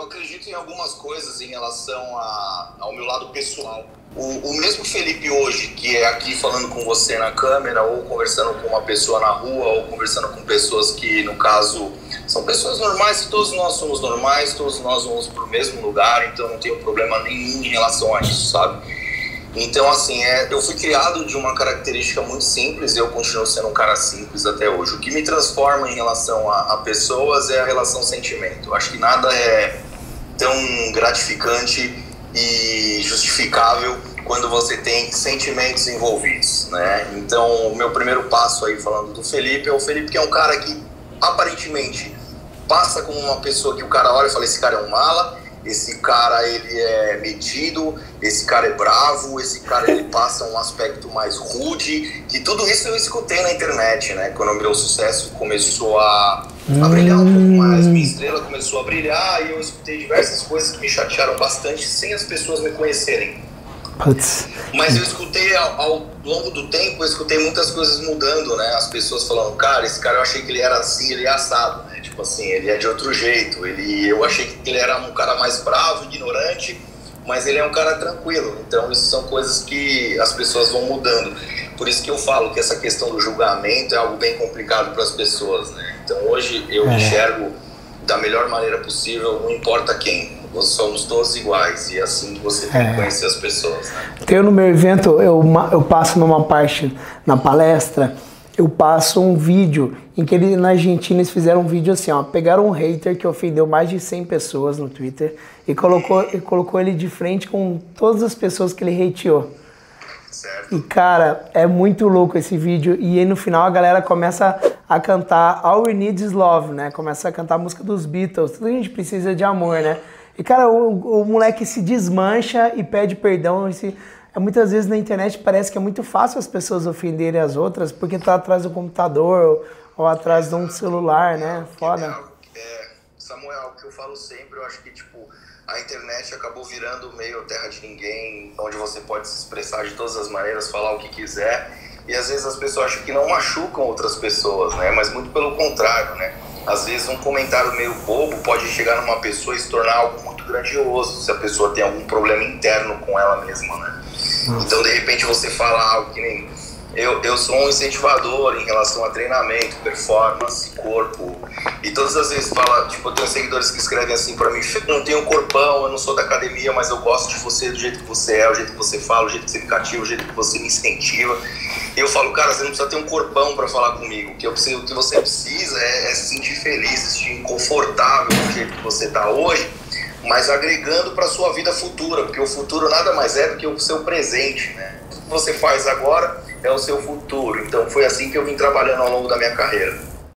eu acredito em algumas coisas em relação a, ao meu lado pessoal. O, o, mesmo Felipe hoje, que é aqui falando com você na câmera, ou conversando com uma pessoa na rua, ou conversando com pessoas que, no caso, são pessoas normais, todos nós somos normais, todos nós vamos para o mesmo lugar, então não tenho problema nenhum em relação a isso, sabe? Então, assim, é, eu fui criado de uma característica muito simples e eu continuo sendo um cara simples até hoje. O que me transforma em relação a, a pessoas é a relação sentimento. Acho que nada é tão gratificante e justificável quando você tem sentimentos envolvidos, né? Então, o meu primeiro passo aí falando do Felipe é o Felipe que é um cara que aparentemente passa como uma pessoa que o cara olha e fala esse cara é um mala, esse cara ele é metido, esse cara é bravo, esse cara ele passa um aspecto mais rude, e tudo isso eu escutei na internet, né? Quando o meu sucesso começou a, a brilhar um pouco mais, minha estrela começou a brilhar e eu escutei diversas coisas que me chatearam bastante sem as pessoas me conhecerem. Putz. Mas eu escutei ao, ao, longo do tempo, eu escutei muitas coisas mudando, né? As pessoas falando, cara, esse cara eu achei que ele era assim, ele é assado? Tipo assim, ele é de outro jeito. Ele, eu achei que ele era um cara mais bravo, ignorante, mas ele é um cara tranquilo. Então, isso são coisas que as pessoas vão mudando. Por isso que eu falo que essa questão do julgamento é algo bem complicado para as pessoas, né? Então, hoje eu é. enxergo da melhor maneira possível, não importa quem somos todos iguais e assim você tem é. que conhecer as pessoas. Né? No meu evento, eu, eu passo numa parte na palestra, eu passo um vídeo em que ele, na Argentina eles fizeram um vídeo assim, ó, pegaram um hater que ofendeu mais de 100 pessoas no Twitter e colocou, e colocou ele de frente com todas as pessoas que ele hateou. Certo. E cara, é muito louco esse vídeo. E aí no final a galera começa a cantar All We Need Is Love, né? Começa a cantar a música dos Beatles. Tudo a gente precisa de amor, né? E, cara, o, o moleque se desmancha e pede perdão. Esse, é, muitas vezes na internet parece que é muito fácil as pessoas ofenderem as outras porque tá atrás do computador ou, ou atrás de um celular, né? Foda. É, Samuel, o que eu falo sempre, eu acho que, tipo, a internet acabou virando meio terra de ninguém, onde você pode se expressar de todas as maneiras, falar o que quiser. E às vezes as pessoas acham que não machucam outras pessoas, né? Mas muito pelo contrário, né? Às vezes um comentário meio bobo pode chegar numa pessoa e se tornar algo muito grandioso, se a pessoa tem algum problema interno com ela mesma, né? Então, de repente, você fala algo que nem. Eu, eu sou um incentivador em relação a treinamento, performance, corpo. E todas as vezes fala, tipo, eu tenho seguidores que escrevem assim para mim: não tenho corpão, eu não sou da academia, mas eu gosto de você do jeito que você é, o jeito que você fala, o jeito que você me cativa, o jeito que você me incentiva. E eu falo, cara, você não precisa ter um corpão para falar comigo. O que, eu preciso, o que você precisa é, é se sentir feliz, se sentir confortável do jeito que você tá hoje mas agregando para sua vida futura, porque o futuro nada mais é do que o seu presente, né? O que você faz agora é o seu futuro. Então foi assim que eu vim trabalhando ao longo da minha carreira.